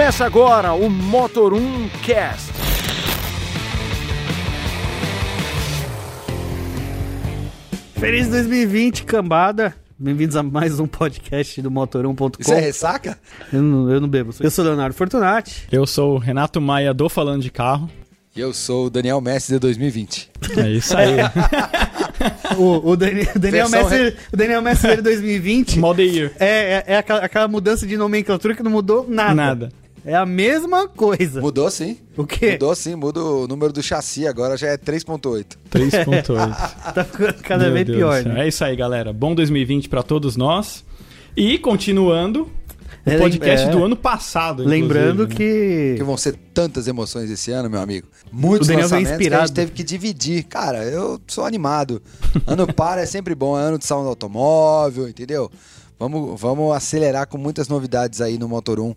Começa agora o Motor 1 Cast. Feliz 2020, cambada. Bem-vindos a mais um podcast do Motor1.com. Isso é ressaca? Eu não, eu não bebo. Eu sou Leonardo Fortunati. Eu sou o Renato Maia do Falando de Carro. E eu sou o Daniel Messi de 2020. É isso aí. O, o Dani- o Daniel, Versão Messi, o Daniel Messi de 2020 Model Year. é, é, é aquela, aquela mudança de nomenclatura que não mudou nada. Nada. É a mesma coisa. Mudou sim. O quê? Mudou sim, muda o número do chassi, agora já é 3.8. 3.8. Tá ficando cada Meu vez Deus pior, né? É isso aí, galera. Bom 2020 pra todos nós. E continuando o É, podcast é. do ano passado. Lembrando né? que... Que vão ser tantas emoções esse ano, meu amigo. Muitos O Daniel lançamentos que a inspirado. gente teve que dividir. Cara, eu sou animado. Ano par é sempre bom, é ano de salão do automóvel, entendeu? Vamos, vamos acelerar com muitas novidades aí no Motor 1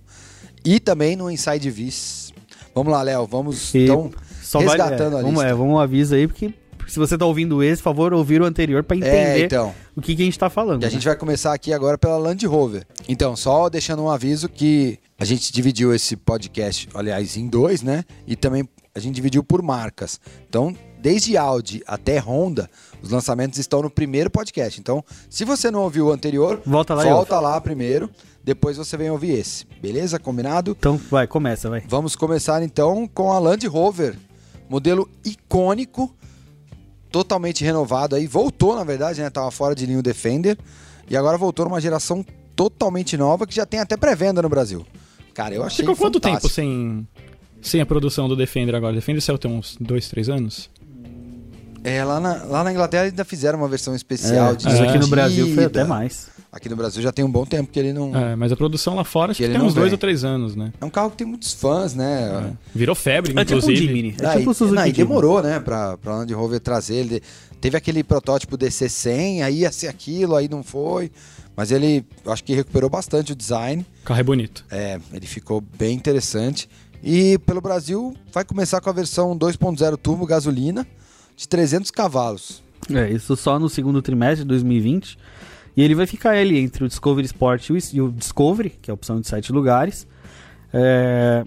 e também no Inside Vis. Vamos lá, Léo, vamos E então Só vale, é, resgatando a vamos, lista. é, vamos um aviso aí, porque se você tá ouvindo esse, por favor, ouvir o anterior pra entender É, então. o que, que a gente tá falando. E a né? gente vai começar aqui agora pela Land Rover. Então, só deixando um aviso que a gente dividiu esse podcast, aliás, em dois, né? E também a gente dividiu por marcas. Então, desde Audi até Honda, os lançamentos estão no primeiro podcast. Então, se você não ouviu o anterior, Volta lá volta lá primeiro, depois você vem ouvir esse. Beleza? Combinado? Então, vai, começa, vai. Vamos começar então com a Land Rover, modelo icônico, totalmente renovado aí, voltou na verdade, né? Tava fora de linha o Defender e agora voltou numa geração totalmente nova que já tem até pré-venda no Brasil. Cara, eu achei Ficou quanto tempo sem, sem a produção do Defender agora? Defender saiu tem uns 2, 3 anos? É, lá na, lá na Inglaterra ainda fizeram uma versão especial É, de mas aqui no. Brasil foi até mais. Aqui no Brasil já tem um bom tempo que ele não... É, mas a produção lá fora acho Que que tem uns 2 vem. ou 3 anos, né? É um carro que tem muitos fãs, né? Virou febre, É tipo um inclusive. Jimny. É Ah, tipo o Suzuki não, e demorou, né, pra, pra Land Rover trazer. Ele teve aquele protótipo DC100, aí ia ser aquilo, aí não foi. Mas ele, acho que recuperou bastante o design. O carro é bonito. É, ele ficou bem interessante. E pelo Brasil, vai começar com a versão 2.0 turbo gasolina de 300 cavalos. É, isso só no segundo trimestre de 2020. E ele vai ficar ali entre o Discovery Sport e o, e Discovery, que é a opção de sete lugares. É,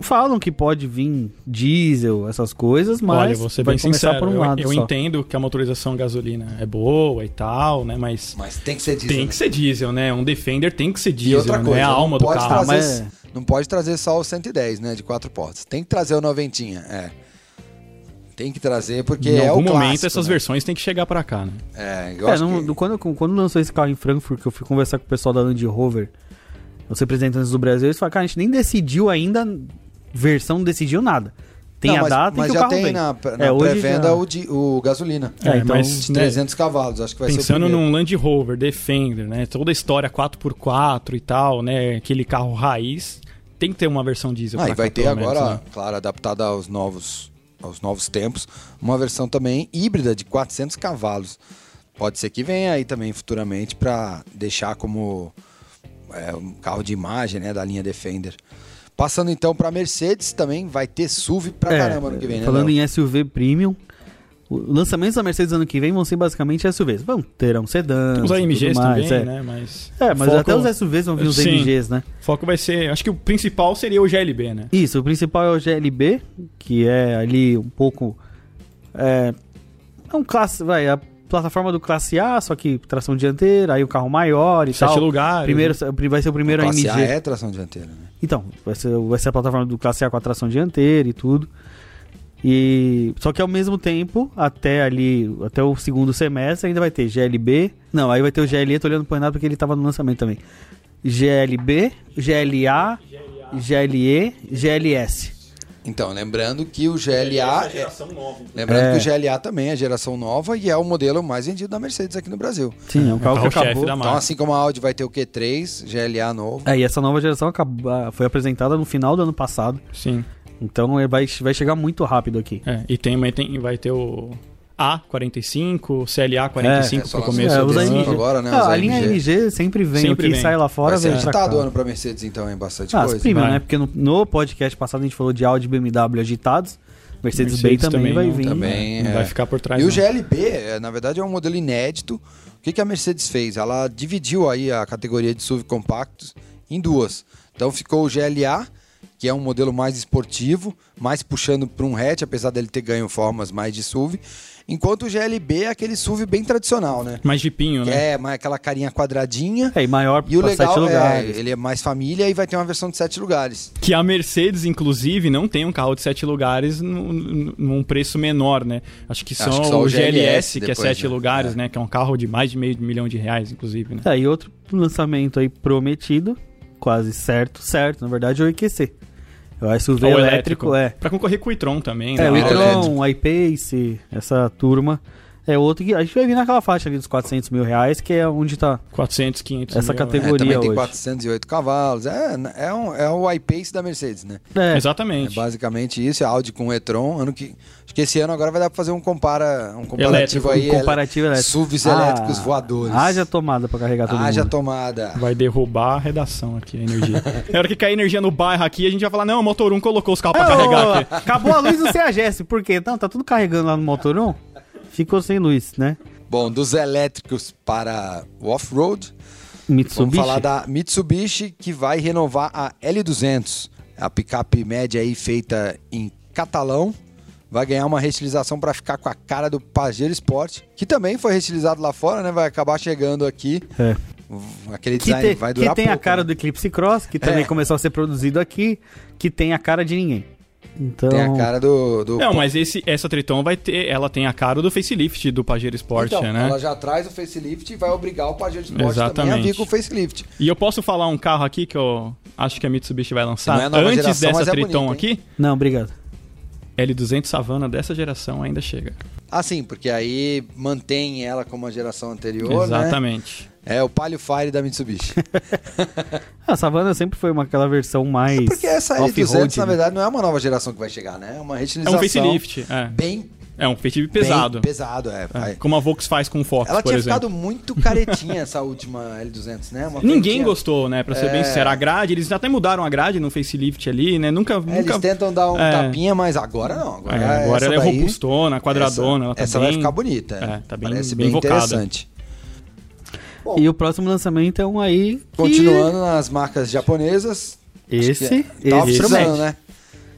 falam que pode vir diesel, essas coisas, mas Olha, vou ser vai bem começar sincero. por um eu lado eu só. entendo que a motorização gasolina é boa e tal, né? Mas Mas tem que ser diesel. tem né? que ser diesel, né? Um Defender tem que ser E diesel, outra né? coisa, é a alma do carro. trazer, mas- não pode trazer só o 110, né, de quatro portas. Tem que trazer o noventinha, é. Tem que trazer porque em é algum o momento clássico, essas né? versões têm que chegar pra cá, né? É, eu É, acho não- que... quando, quando lançou esse carro em Frankfurt, que eu fui conversar com o pessoal da Land Rover, os representantes do Brasil, eles falaram, cara, a gente nem decidiu ainda, versão não decidiu nada. Tem Não, a mas, data mas e que já o carro tem vem. na, na É, hoje pré-venda já- o, di- o gasolina. É, então, mas, De né, 300 cavalos, acho que vai ser o pensando num Land Rover, Defender, né? Toda a história 4x4 e tal, né? Aquele carro raiz, tem que ter uma versão diesel. Ah, e vai cá, ter agora, né? claro, adaptada aos novos, aos novos tempos, uma versão também híbrida de 400 cavalos. Pode ser que venha aí também futuramente para deixar como é, um carro de imagem né, da linha Defender. Passando então para Mercedes também, vai ter SUV pra É, caramba ano que vem, né? Falando Léo? em SUV Premium, lançamentos da Mercedes ano que vem vão ser basicamente SUVs. Vão terão sedãs, Os AMGs mais, também, é. né? Mas, É, mas foco- até os SUVs vão vir os Sim. AMGs, né? O foco vai ser. Acho que o principal seria o GLB, né? Isso, o principal é o GLB, que é ali um pouco. É, é um classe. Vai, a plataforma do classe A, só que tração dianteira, aí o carro maior e Sete tal. lugares. Primeiro, né? vai ser o primeiro Classe AMG. A é tração dianteira, né? Então, vai ser, vai ser a plataforma do classe A com a tração dianteira e tudo. E só que ao mesmo tempo, até ali, até o segundo semestre ainda vai ter GLB. Não, aí vai ter o GLE, tô olhando pro Renato porque ele tava no lançamento também. GLB, GLA, GLE, GLS. Então, lembrando que o GLA. é- nova. Lembrando É. que o GLA também é geração nova e é o modelo mais vendido da Mercedes aqui no Brasil. Sim, é um carro que carro-chefe acabou. Então, assim como a Audi vai ter o Q3, GLA novo. É, e essa nova geração acabou- ah, foi apresentada no final do ano passado. Sim. Então é, vai, vai chegar muito rápido aqui. É, e tem, mas tem, vai ter o A45, CLA 45 É, pro lançou começo É, do os ano. AMG. agora, né, Ah, os a linha AMG. MG sempre vem Sempre aqui, vem. sai lá fora, Vai ser agitado cá. o ano pra Mercedes, então, em bastante Ah, coisa. vai. né? Porque no, no podcast passado a gente falou de Audi e BMW agitados. Mercedes-Benz Mercedes também, também vai não, vir. também. É. vai ficar por trás. E o não. GLB, é, na verdade, é um modelo inédito. O que, que a Mercedes fez? Ela dividiu aí a categoria de SUV compactos em duas. Então ficou o GLA que é um modelo mais esportivo, mais puxando para um hatch, apesar dele ter ganho formas mais de SUV. Enquanto o GLB é aquele SUV bem tradicional, né? Mais jipinho, né? é mais aquela carinha quadradinha. É, e maior E o legal sete é, lugares. ele é mais família e vai ter uma versão de sete lugares. Que a Mercedes, inclusive, não tem um carro de sete lugares num, num preço menor, né? Acho que são Acho que só o o GLS, GLS que é depois, sete né? lugares, É. né? Que é um carro de mais de meio milhão de reais, inclusive, né? É, e outro lançamento aí prometido, quase certo, certo, na verdade é o EQC. É o SUV Ou elétrico, é. Pra concorrer com o e-tron também, É, né? o Elétrico. e-tron, o iPace, essa turma. É outro que a gente vai vir naquela faixa ali dos 400 mil reais, que é onde tá 400, 500 Essa mil, categoria- É, também tem hoje. 408 cavalos. É, é, um, é o iPace da Mercedes, né? É, né? É Exatamente. basicamente isso, é Audi com e-tron. Ano que, acho que esse ano agora vai dar pra fazer um, compara, um comparativo Elétrico, aí. um comparativo ele- elétrico. SUVs Ah, elétricos voadores. Haja tomada pra carregar todo Haja mundo. tomada. Vai derrubar a redação aqui, a energia. Na hora que cair energia no bairro aqui, a gente vai falar, não, o Motor 1 colocou os carros pra É, carregar aqui. Acabou a luz do CAGS, por quê? Não, tá tudo carregando lá no motorão. Ficou sem luz, né? Bom, dos elétricos para o off-road, Mitsubishi. vamos falar da Mitsubishi que vai renovar a L200, a picape média aí feita em catalão. Vai ganhar uma reestilização para ficar com a cara do Pajero Sport, que também foi reestilizado lá fora, né? Vai acabar chegando aqui. É. Aquele Que, design tem- vai que durar tem a pouco, cara né? do Eclipse Cross, que também É. começou a ser produzido aqui, que tem a cara de ninguém. Então, Tem a cara do. do... Não, mas esse, essa Triton vai ter, ela tem a cara do facelift do Pajero Sport, então, né? ela já traz o facelift e vai obrigar o Pajero Sport também a Exatamente. vir com o facelift. E eu posso falar um carro aqui que eu acho que a Mitsubishi vai lançar é antes geração, dessa é Triton bonito, aqui? não, obrigado. L200 Savana dessa geração ainda chega. Ah, sim, porque aí mantém ela como a geração anterior, né? É o Palio Fire da Mitsubishi. A Savana sempre foi uma, aquela versão mais. Porque essa L200, off-road, na né? verdade, não é uma nova geração que vai chegar, né? É uma É reutilização. um facelift. É, Bem, é um facelift pesado. bem pesado, é. É, como a Vox faz com o Fox, Ela por tinha exemplo. ficado muito caretinha essa última L200, né? Uma Ninguém gostou, né? Pra ser bem É. sincero. A grade, eles até mudaram a grade no facelift ali, né? Nunca. É, nunca... Eles tentam dar um É. tapinha, mas agora não. Agora, É, agora ela é daí- robustona, quadradona. Essa, ela tá essa bem... vai ficar bonita. É, tá bem- Parece bem bem, invocada. interessante. Bom, E o próximo lançamento é um aí. que- Continuando nas marcas japonesas. Esse, que esse tava precisando, promete. né?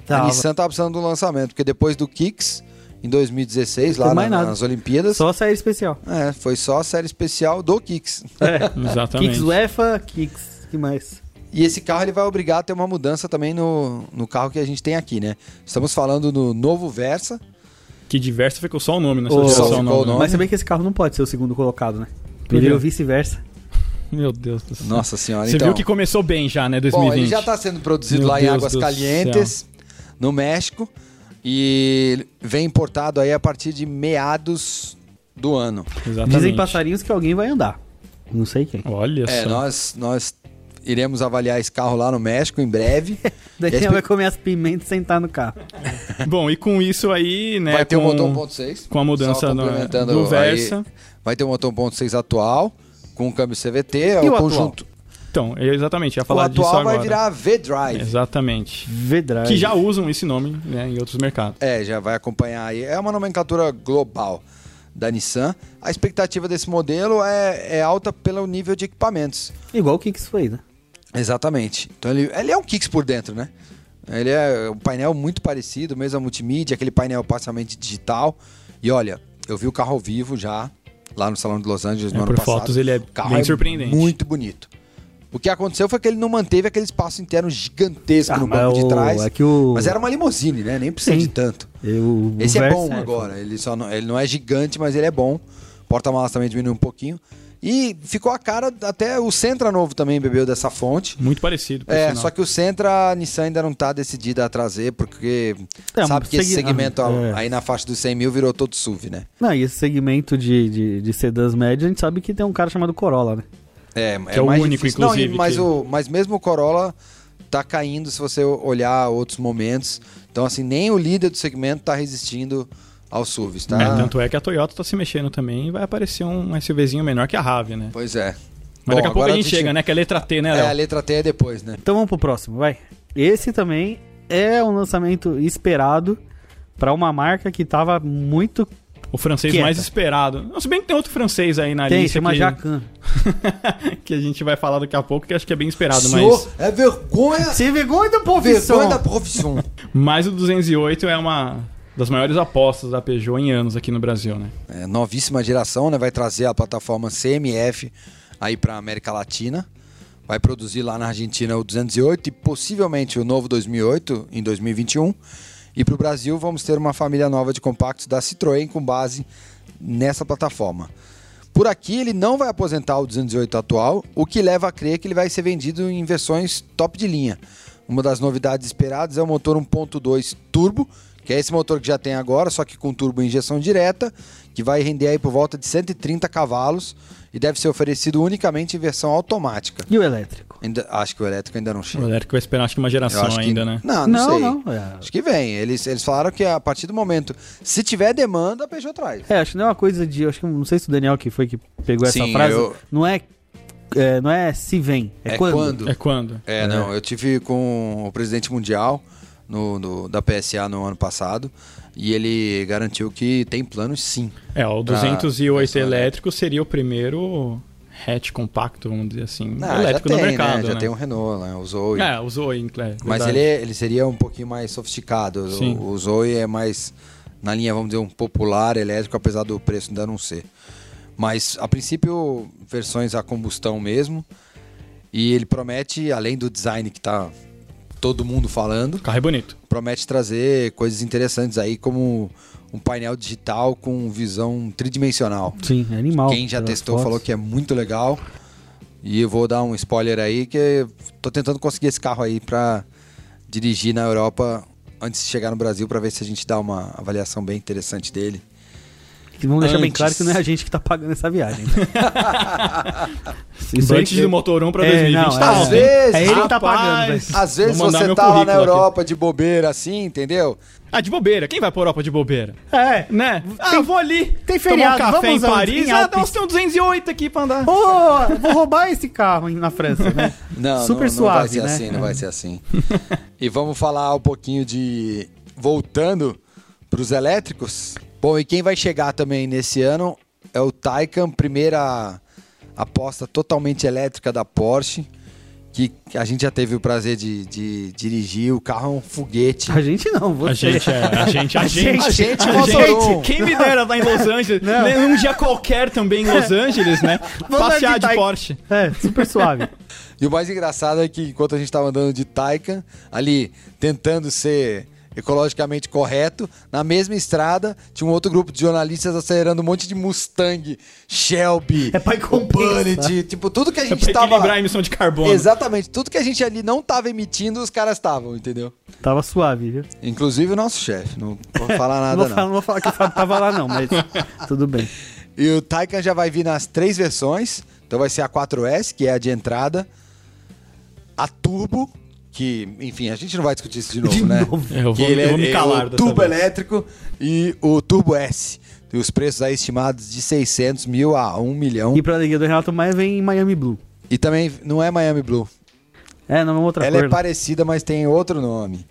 A Tava. Nissan tava precisando do lançamento, porque depois do Kicks, em 2016, lá na- nas Olimpíadas, Só série especial. é, foi só a série especial do Kicks. Exatamente. Kicks UEFA, Kicks, que mais? E esse carro ele vai obrigar a ter uma mudança também no, no carro que a gente tem aqui, né? Estamos falando do novo Versa. Que diverso ficou só o nome nessa geração ficou nova. o nome. Mas você vê que esse carro não pode ser o segundo colocado, né? Ou vice-versa. Meu Deus do céu. Nossa senhora, Você então. viu que começou bem já, né? Bom, 2020. ele já está sendo produzido Meu lá em Deus Águas do Calientes, no México, e vem importado aí a partir de meados do ano. Exatamente. Dizem passarinhos que alguém vai andar. Não sei quem. Olha É, só. nós, nós iremos avaliar esse carro lá no México em breve. Daí E espe- vai comer as pimentas e sentar no carro. Bom, e com isso aí, né? vai ter com, o motor 1.6. Com a mudança no, do aí, Versa. Vai ter o motor 1.6 atual, com câmbio CVT, é E o, o atual? conjunto. Então, eu exatamente, ia O falar disso atual agora. vai virar V-Drive. Exatamente. V-Drive. Que já usam esse nome né, em outros mercados. É, já vai acompanhar aí. É uma nomenclatura global da Nissan. A expectativa desse modelo é, é alta pelo nível de equipamentos. Igual o Kicks foi, né? Exatamente. Então ele, ele é um Kicks por dentro, né? Ele é um painel muito parecido, mesmo a multimídia, aquele painel parcialmente digital. E olha, eu vi o carro ao vivo já, lá no Salão de Los Angeles no É, ano por passado. fotos ele é carro bem é surpreendente. muito bonito. O que aconteceu foi que ele não manteve aquele espaço interno gigantesco no mas banco de trás. é o- Mas era uma limusine, né? Nem precisa Sim. de tanto. Eu, Esse é bom agora. Ele, só não, ele não é gigante, mas ele é bom. Porta-malas também diminuiu um pouquinho. E ficou a cara, até o Sentra novo também bebeu dessa fonte. Muito parecido. É, sinal. só que o Sentra, a Nissan ainda não está decidida a trazer, porque É, sabe que esse segui- segmento ah, é. aí na faixa dos 100 mil virou todo SUV, né? Não, e esse segmento de, de, de sedãs médios, a gente sabe que tem um cara chamado Corolla, né? É, Que é o mais único, difícil. Não, inclusive, mas, que- o, mas mesmo o Corolla tá caindo se você olhar outros momentos. Então, assim, nem o líder do segmento tá resistindo aos SUVs, tá? É, tanto é que a Toyota tá se mexendo também e vai aparecer um SUVzinho menor que a Rave, né? Pois é. Mas Bom, daqui a pouco a agora gente chega, né? Que é letra T, né, É, Léo? a letra T é depois, né? Então vamos pro próximo, vai. Esse também é um lançamento esperado para uma marca que tava muito o francês Quieta. mais esperado. Não, Se bem que tem outro francês aí na Tem, lista chama que, Jacan. que a gente vai falar daqui a pouco, que acho que é bem esperado, Senhor, mas, é vergonha, Sem vergonha da vergonha profissão. da profissão. mas o 208 é uma das maiores apostas da Peugeot em anos aqui no Brasil, né? É, novíssima geração, né? Vai trazer a plataforma CMF aí para América Latina. Vai produzir lá na Argentina o 208 e possivelmente o novo 2008 em 2021. E para o Brasil vamos ter uma família nova de compactos da Citroën com base nessa plataforma. Por aqui ele não vai aposentar o 208 atual, o que leva a crer que ele vai ser vendido em versões top de linha. Uma das novidades esperadas é o motor 1.2 turbo, que é esse motor que já tem agora, só que com turbo em injeção direta, que vai render aí por volta de 130 cavalos e deve ser oferecido unicamente em versão automática. E o elétrico? Ainda, acho que o elétrico ainda não O chega. elétrico vai esperar acho que uma geração acho que- ainda, né? Não, não, sei. não. É, Acho que vem. Eles, eles falaram que a partir do momento, se tiver demanda, a Peugeot traz. É, acho que não é uma coisa de. Acho que não sei se o Daniel que foi que pegou essa Sim, frase. eu- Não é, é. Não é se vem. É, É quando. quando? É quando? É, não, eu tive com o presidente mundial no, no- da PSA no ano passado e ele garantiu que tem planos sim. É, o Pra 208 versão elétrico seria o primeiro hatch compacto, vamos dizer assim, Ah, elétrico já no tem, mercado, né? Já né? tem um Renault, né? O Zoe. É, usou em é, Mas ele, ele seria um pouquinho mais sofisticado. Sim. O, o Zoe é mais na linha, vamos dizer, um popular elétrico, apesar do preço ainda não ser. Mas, a princípio, versões a combustão mesmo. E ele promete, além do design que tá todo mundo falando, O carro é bonito. promete trazer coisas interessantes aí, como um painel digital com visão tridimensional. Sim, é animal. Quem já testou falou que é muito legal. E eu vou dar um spoiler aí que tô tentando conseguir esse carro aí pra dirigir na Europa antes de chegar no Brasil pra ver se a gente dá uma avaliação bem interessante dele. Que vamos deixar bem claro que não é a gente que tá pagando essa viagem. tá? Isso Antes que- do Motor 1 pra É, 2020. não, tá Às bom. vezes, É ele que tá pagando, às vezes você tá lá na currículo aqui. Europa de bobeira assim, entendeu? Ah, de bobeira. Quem vai pra Europa de bobeira? É. Né? Ah, Tem- vou ali. tem tomar feriado, um café vamos em? Paris. Em ah, Alpes. nós temos 208 aqui pra andar. Ô, vou roubar esse carro na França, né? Não, Super não, não suave, vai ser né? assim, não vai ser assim. e vamos falar um pouquinho de voltando para os elétricos. Bom, e quem vai chegar também nesse ano é o Taycan, primeira aposta totalmente elétrica da Porsche, que a gente já teve o prazer de, de dirigir. O carro é um foguete. A gente não, você. A gente, é, a gente, a A gente. A gente, A um. Quem me dera estar em Los Angeles, Não. né, um dia qualquer também em Los Angeles, né? Vamos Passear de de. Porsche. É, super suave. E o mais engraçado é que enquanto a gente estava andando de Taycan, ali tentando ser ecologicamente correto, na mesma estrada tinha um outro grupo de jornalistas acelerando um monte de Mustang, Shelby, É pra. Bullet, tipo tudo que a É gente pra equilibrar a tava emissão de carbono. Exatamente, tudo que a gente ali não tava emitindo, os caras estavam, entendeu? Tava suave, viu? Inclusive o nosso chefe, não vou falar Não nada vou, não. falar, não vou falar que o Fábio tava lá, não, mas tudo bem. E o Taycan já vai vir nas três versões. Então vai ser a 4S, que é a de entrada. A Turbo, que, enfim, a gente não vai discutir isso de novo, De né? novo. É, eu Que vou, ele eu vou me é, calar o dessa Turbo vez. elétrico e o Turbo S. E os preços aí estimados de 600 mil a 1 milhão. E pra alegria do Renato Maia vem em Miami Blue. E também não é Miami Blue. É, não é outra Ela cor. é parecida, mas tem outro nome.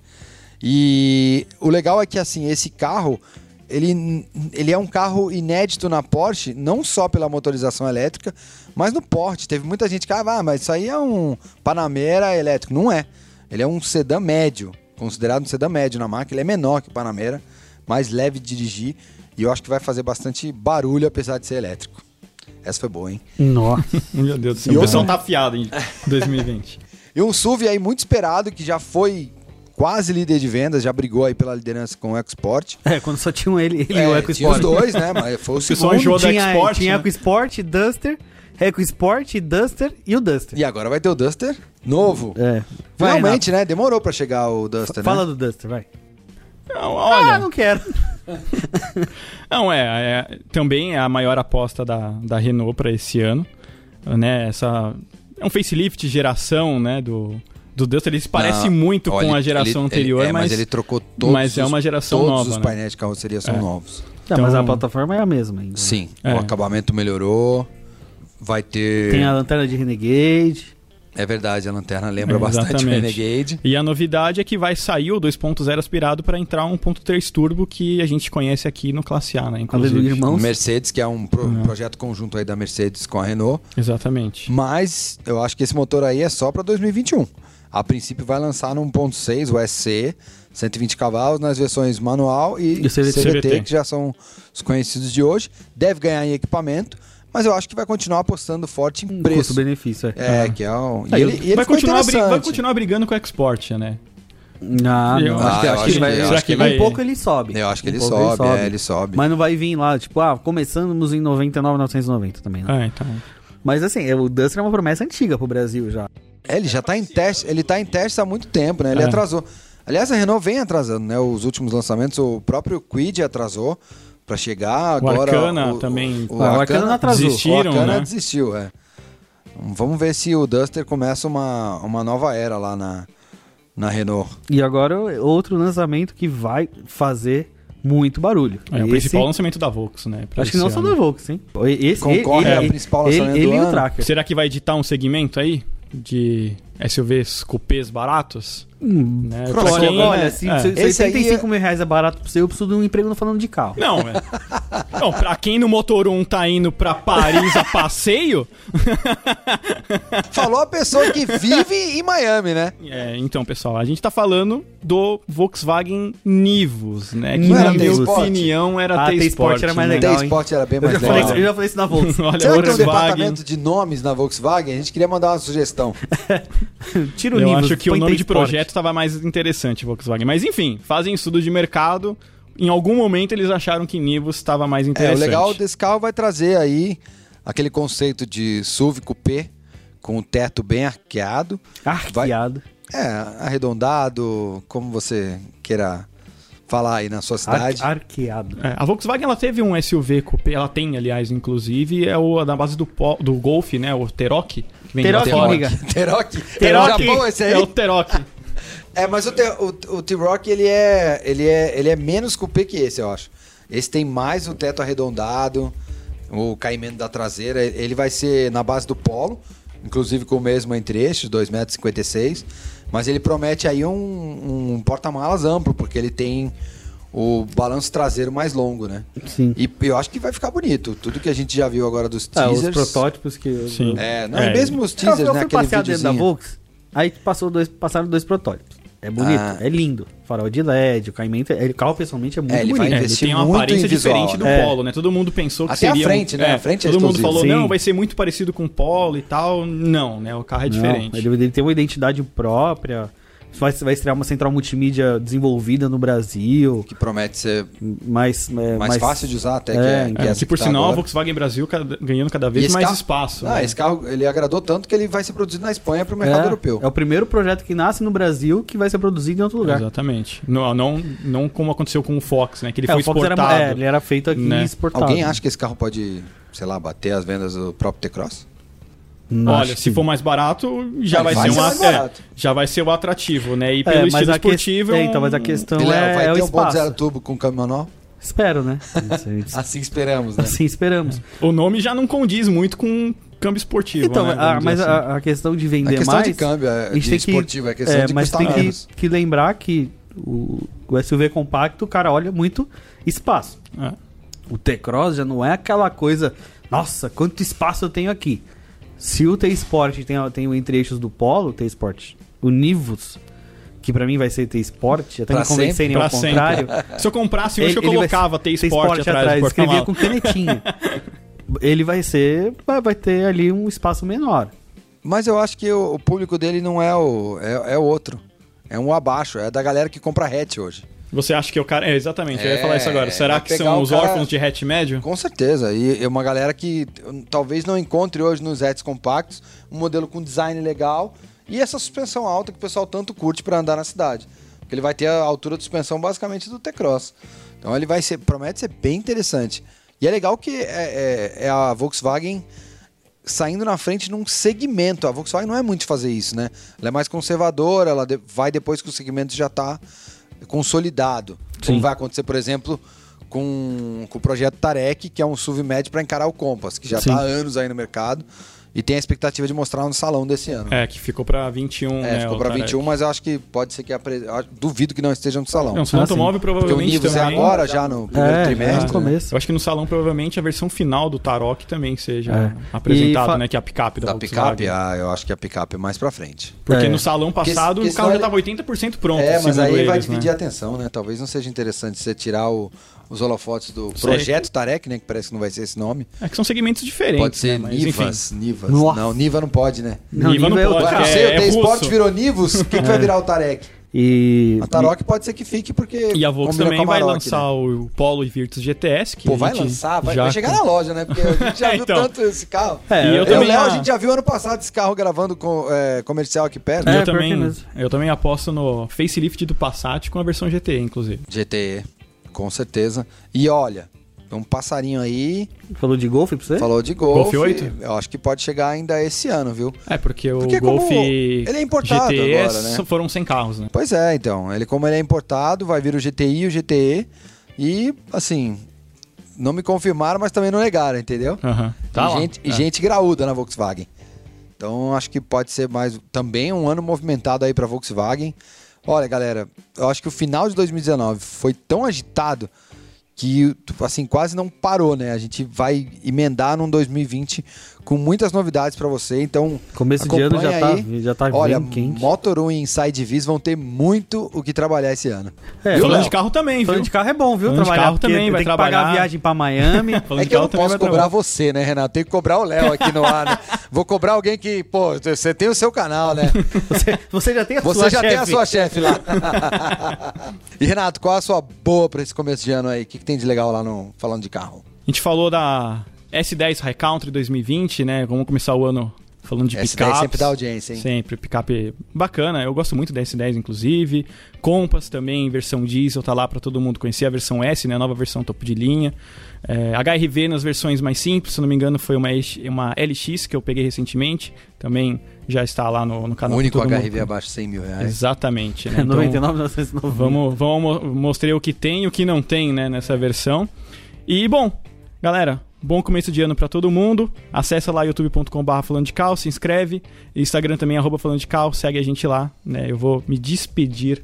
E o legal é que assim, esse carro, ele, ele é um carro inédito na Porsche, não só pela motorização elétrica, mas no porte. Teve muita gente que, ah, mas isso aí é um Panamera elétrico. Não é. Ele é um sedã médio, considerado um sedã médio na marca. Ele é menor que o Panamera, mais leve de dirigir. E eu acho que vai fazer bastante barulho, apesar de ser elétrico. Essa foi boa, hein? Nossa. Meu Deus do céu. E O pessoal tá afiado em 2020. E um SUV aí muito esperado, que já foi quase líder de vendas, já brigou aí pela liderança com o EcoSport. É, quando só tinham ele, ele e É, o tinha EcoSport. os dois, né? Mas foi o segundo. enjoou da tinha, EcoSport, tinha né? EcoSport, Duster, EcoSport, Duster e o Duster. E agora vai ter o Duster novo. É. Vai, Finalmente, né? Demorou pra chegar o Duster, Renato. Fala né? do Duster, vai. Não, Ah, olha, não quero. não é, é- também é a maior aposta da, da Renault para esse ano, né? Essa é um facelift geração, né, do do Duster, ele se parece Não, muito olha, com a ele- geração ele- anterior, é, mas, ele trocou todos mas é os- uma geração todos nova, os né? painéis de carroceria são É. novos. Não, mas a Então- plataforma é a mesma ainda. Sim, É. o acabamento melhorou. Vai ter. Tem a lanterna de Renegade. É verdade, a lanterna lembra É, bastante o. Renegade. E a novidade é que vai sair o 2.0 aspirado para entrar um 1.3 turbo que a gente conhece aqui no Classe A, né? Aleluia, Inclusive. irmãos. Mercedes, que é um pro- Uhum. projeto conjunto aí da Mercedes com a Renault. Exatamente. Mas eu acho que esse motor aí é só para 2021. A princípio vai lançar no 1.6, o SC, 120 cavalos nas versões manual e, E CVT. CVT, que já são os conhecidos de hoje. Deve ganhar em equipamento, mas eu acho que vai continuar apostando forte em preço. Custo-benefício, É, que é um... E Aí ele, ele vai, continuar vai continuar brigando com o export, né? Ah, Eu não, acho que, que- acho que ele vai, eu será acho que que vai- um pouco ele sobe. Eu acho que Um ele pouco sobe, é, ele sobe. Mas não vai vir lá, tipo, ah, começamos em 99,990 também, né? Ah, então. Mas assim, o Duster é uma promessa antiga pro Brasil já. É, ele já tá em teste, ele tá em teste há muito tempo, né? Ele É. atrasou. Aliás, a Renault vem atrasando, né? Os últimos lançamentos, o próprio Quid atrasou pra chegar. O Agora Arcana também- Ah, o Arcana não atrasou. Desistiram, o Arcana né? desistiu, é. Vamos ver se o Duster começa uma, uma nova era lá na, na Renault. E agora outro lançamento que vai fazer muito barulho. É o Esse- principal lançamento da Vox, né? Acho que não só ano. da Volks, hein? Esse, Concorre ele, ao ele- principal ele, lançamento ele do e o ano. Tracker. Será que vai editar um segmento aí de SUVs cupês baratos? Hum, Né? Crossover, Pra quem- olha, é, se, é. se, se Esse aí 85 é- mil reais é barato pra você, eu preciso de um emprego no falando de carro. Não, é. Não, pra quem no Motor 1 tá indo pra Paris a passeio, Falou a pessoa que vive em Miami, né? É, então, pessoal, a gente tá falando do Volkswagen Nivus, né? Que, Não na minha T-Sport? opinião, era Ah, T-Sport. T-Sport era mais né? legal. T Sport era bem Eu mais já, falei, legal. isso- eu já falei isso na Volks. Olha, Será que tem um Volkswagen. departamento de nomes na Volkswagen? A gente queria mandar uma sugestão. Tira o Eu Nivus, acho que o nome de projeto tava mais interessante, Volkswagen. Mas enfim, fazem estudo de mercado. Em algum momento eles acharam que Nivus estava mais É, interessante. o legal desse carro vai trazer aí aquele conceito de SUV coupé com o teto bem arqueado. Arqueado. É, arredondado, como você queira falar aí na sua cidade. Ar- arqueado. É, a Volkswagen ela teve um SUV coupé, ela tem, aliás, inclusive, é o da base do, do Golf, né? O Teroc. Que amiga. Teroc. Teroc. É o Japão esse aí? É o Teroc. É, mas o, Te- o, o T-Rock ele é, ele, é, ele é menos coupé que esse, eu acho. Esse tem mais o teto arredondado, o caimento da traseira. Ele vai ser na base do polo, inclusive com o mesmo entre eixos, 2,56 m. Mas ele promete aí um, um porta-malas amplo, porque ele tem o balanço traseiro mais longo, né? Sim. E eu acho que vai ficar bonito. Tudo que a gente já viu agora dos Ah, os teasers. protótipos que... eu- Sim. É, não, É. mesmo os Eu, teasers, eu né? fui Aquele passear dentro da. Volks, aí passou dois, passaram dois protótipos. É bonito, Ah. é lindo. Farol de LED, o caimento... é- O carro, pessoalmente, é muito É, ele vai bonito. É, ele tem uma muito aparência visual, diferente do né? Polo, né? Todo mundo pensou que Até a seria... frente, né? é, A frente é Todo mundo exclusivo. falou, Sim. não, vai ser muito parecido com o Polo e tal. Não, né? O carro é Não, diferente. ele, ele tem uma identidade própria. Vai, vai estrear uma central multimídia desenvolvida no Brasil. Que promete ser Mais, é, mais, fácil de usar até é, que, é, que que É, que por tá sinal, a. Volkswagen Brasil cada- ganhando cada vez mais carro- espaço. Ah, né? esse carro ele agradou tanto que ele vai ser produzido na Espanha para o mercado é, europeu. É o primeiro projeto que nasce no Brasil que vai ser produzido em outro lugar. Exatamente. Não, não, não como aconteceu com o Fox, né? Que ele É, foi o Fox era, exportado. é, ele era feito aqui né? e exportado. Alguém acha que esse carro pode, sei lá, bater as vendas do próprio T-Cross? Não, Olha, se que- for mais barato, já É, vai, vai ser ser um mais a- é, já vai ser o atrativo, né? E É, pelo mas estilo a que- esportivo. é, então, mas a questão Ele é, vai é o ter um espaço. 1.0 turbo com câmbio manual? Espero, né? Assim esperamos, né? assim esperamos. O nome já não condiz muito com câmbio esportivo. Então, né? a- mas assim. a, a questão de A vender questão mais... de câmbio é a gente que- esportivo, é questão É, de mas tem que, que lembrar que o, o SUV compacto, o cara olha muito espaço. É. O T-Cross já não é aquela coisa, nossa, quanto espaço eu tenho aqui. Se o T-Sport tem, tem o entre-eixos do Polo, o T-Sport, o Nivus, que pra mim vai ser T-Sport, até Pra me convencerem ao contrário. sempre. Se eu comprasse hoje, ele- eu colocava T-Sport atrás, do escrevia com canetinha. ele vai ser, vai, vai ter ali um espaço menor. Mas eu acho que o, o público dele não é o é, é outro. É um abaixo, é da galera que compra hatch hoje. Você acha que o cara. É, exatamente, eu ia É, falar isso agora. Será que são os cara- órfãos de hatch médio? Com certeza. E é uma galera que talvez não encontre hoje nos hatches compactos um modelo com design legal e essa suspensão alta que o pessoal tanto curte para andar na cidade. Porque ele vai ter a altura de suspensão basicamente do T-Cross. Então ele vai ser, promete ser bem interessante. E é legal que é, é- é a Volkswagen saindo na frente num segmento. A Volkswagen não é muito de fazer isso, né? Ela é mais conservadora, ela vai depois que o segmento já está consolidado. Como Sim. vai acontecer, por exemplo, com, com o projeto Tarek, que é um SUV médio para encarar o Compass, que já está há anos aí no mercado E tem a expectativa de mostrar no salão desse ano. É, que ficou pra 21, É, né? ficou Tarek. 21, mas eu acho que pode ser que apre... duvido que não esteja no salão. Não, o salão Ah, automóvel Porque o provavelmente Nivus é também. agora, já no primeiro É, trimestre. no né? começo. Eu acho que no salão provavelmente a versão final do Tarok também seja É. apresentado, E fa- né? Que é a picape da, Da Volkswagen. picape, ah, eu acho que a picape é mais pra frente. Porque É. no salão passado Porque o carro já ele- tava 80% pronto. é, mas aí vai eles, dividir né? a atenção, né? Talvez não seja interessante você tirar o- os holofotes do Sei. projeto Tarek, né? Que parece que não vai ser esse nome. É que são segmentos diferentes. Pode ser né? Mas. Nivas, Nivas. Nossa. Não, Niva não pode, né? Não, Niva não nível é pode, não sei, é- o é T-Sport virou Nivus, o que, que vai virar o Tarek? E. A Tarok pode ser que fique, porque. E a Volks também vai lançar né? o Polo e Virtus GTS. Que Pô, vai lançar, vai, já vai chegar na loja, né? Porque a gente já viu Então. tanto esse carro. É, E eu Eu, também Léo, a- a gente já viu ano passado esse carro gravando com, é, comercial aqui perto. É, eu, também, eu também aposto no facelift do Passat com a versão GT, inclusive. GTE, com certeza. E olha, tem um passarinho aí, Falou de golfe pra você? falou de Golf. Golf 8? Eu acho que pode chegar ainda esse ano, viu? É, porque o Porque como Golf ele é importado GT agora, né? foram 100 carros, né? Pois é, então. Ele, como ele é importado, vai vir o GTI e o GTE. E, assim, não me confirmaram, mas também não negaram, entendeu? Aham. Tá e, lá. gente, e É. gente graúda na Volkswagen. Então acho que pode ser mais também um ano movimentado aí para Volkswagen. Olha, galera, eu acho que o final de 2019 foi tão agitado que assim quase não parou, né? A gente vai emendar num 2020 com muitas novidades para você. Então Começo de ano já tá, aí. já tá Olha, bem quente. Motor 1 e Inside Vis vão ter muito o que trabalhar esse ano. É, Falando Léo? de carro também, viu? Falando de carro é bom, viu? Falando de trabalhar carro porque também, vai tem que pagar a viagem pra Miami. Falando é de que eu carro não posso cobrar trabalhar. você, né, Renato? Tem que cobrar o Léo aqui no ar. né? Vou cobrar alguém que, pô, você tem o seu canal, né? Você, você já tem a Você sua já tem a chefe. sua chefe lá. e Renato, qual a sua boa pra esse começo de ano aí? O que, que tem de legal lá no falando de carro? A gente falou da S10 High Country 2020, né? Vamos começar o ano falando de Essa picapes. daí sempre dá audiência, hein? Sempre, picape bacana. Eu gosto muito da S10, inclusive. Compass também, versão diesel, tá lá pra todo mundo conhecer. A versão S, né? A nova versão topo de linha. É, HRV nas versões mais simples, se não me engano, foi uma, X- uma LX que eu peguei recentemente. Também já está lá no, no O canal. único pra todo HRV mundo. abaixo de 100 mil reais. Exatamente, né? Então, 99, 990. Vamos, vamos mo- mostrei o que tem e o que não tem, né, nessa versão. E bom, galera, bom começo de ano pra todo mundo. Acessa lá youtube.com/barra falando de cal, se inscreve. Instagram também arroba falando de cal, segue a gente lá, né? Eu vou me despedir.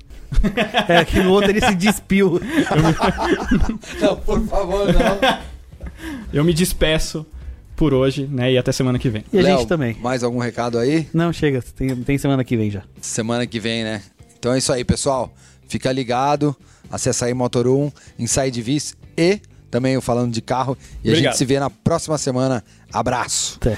É, que no outro ele se despiu. Não, por favor, não. Eu me despeço por hoje, né? E até semana que vem. E a Léo, gente também. Mais algum recado aí? Não, chega. Tem, tem semana que vem já. Semana que vem, né? Então é isso aí, pessoal. Fica ligado. Acessa aí Motor 1, Inside Vis e também o Falando de Carro. E a Obrigado. gente se vê na próxima semana. Abraço. Até.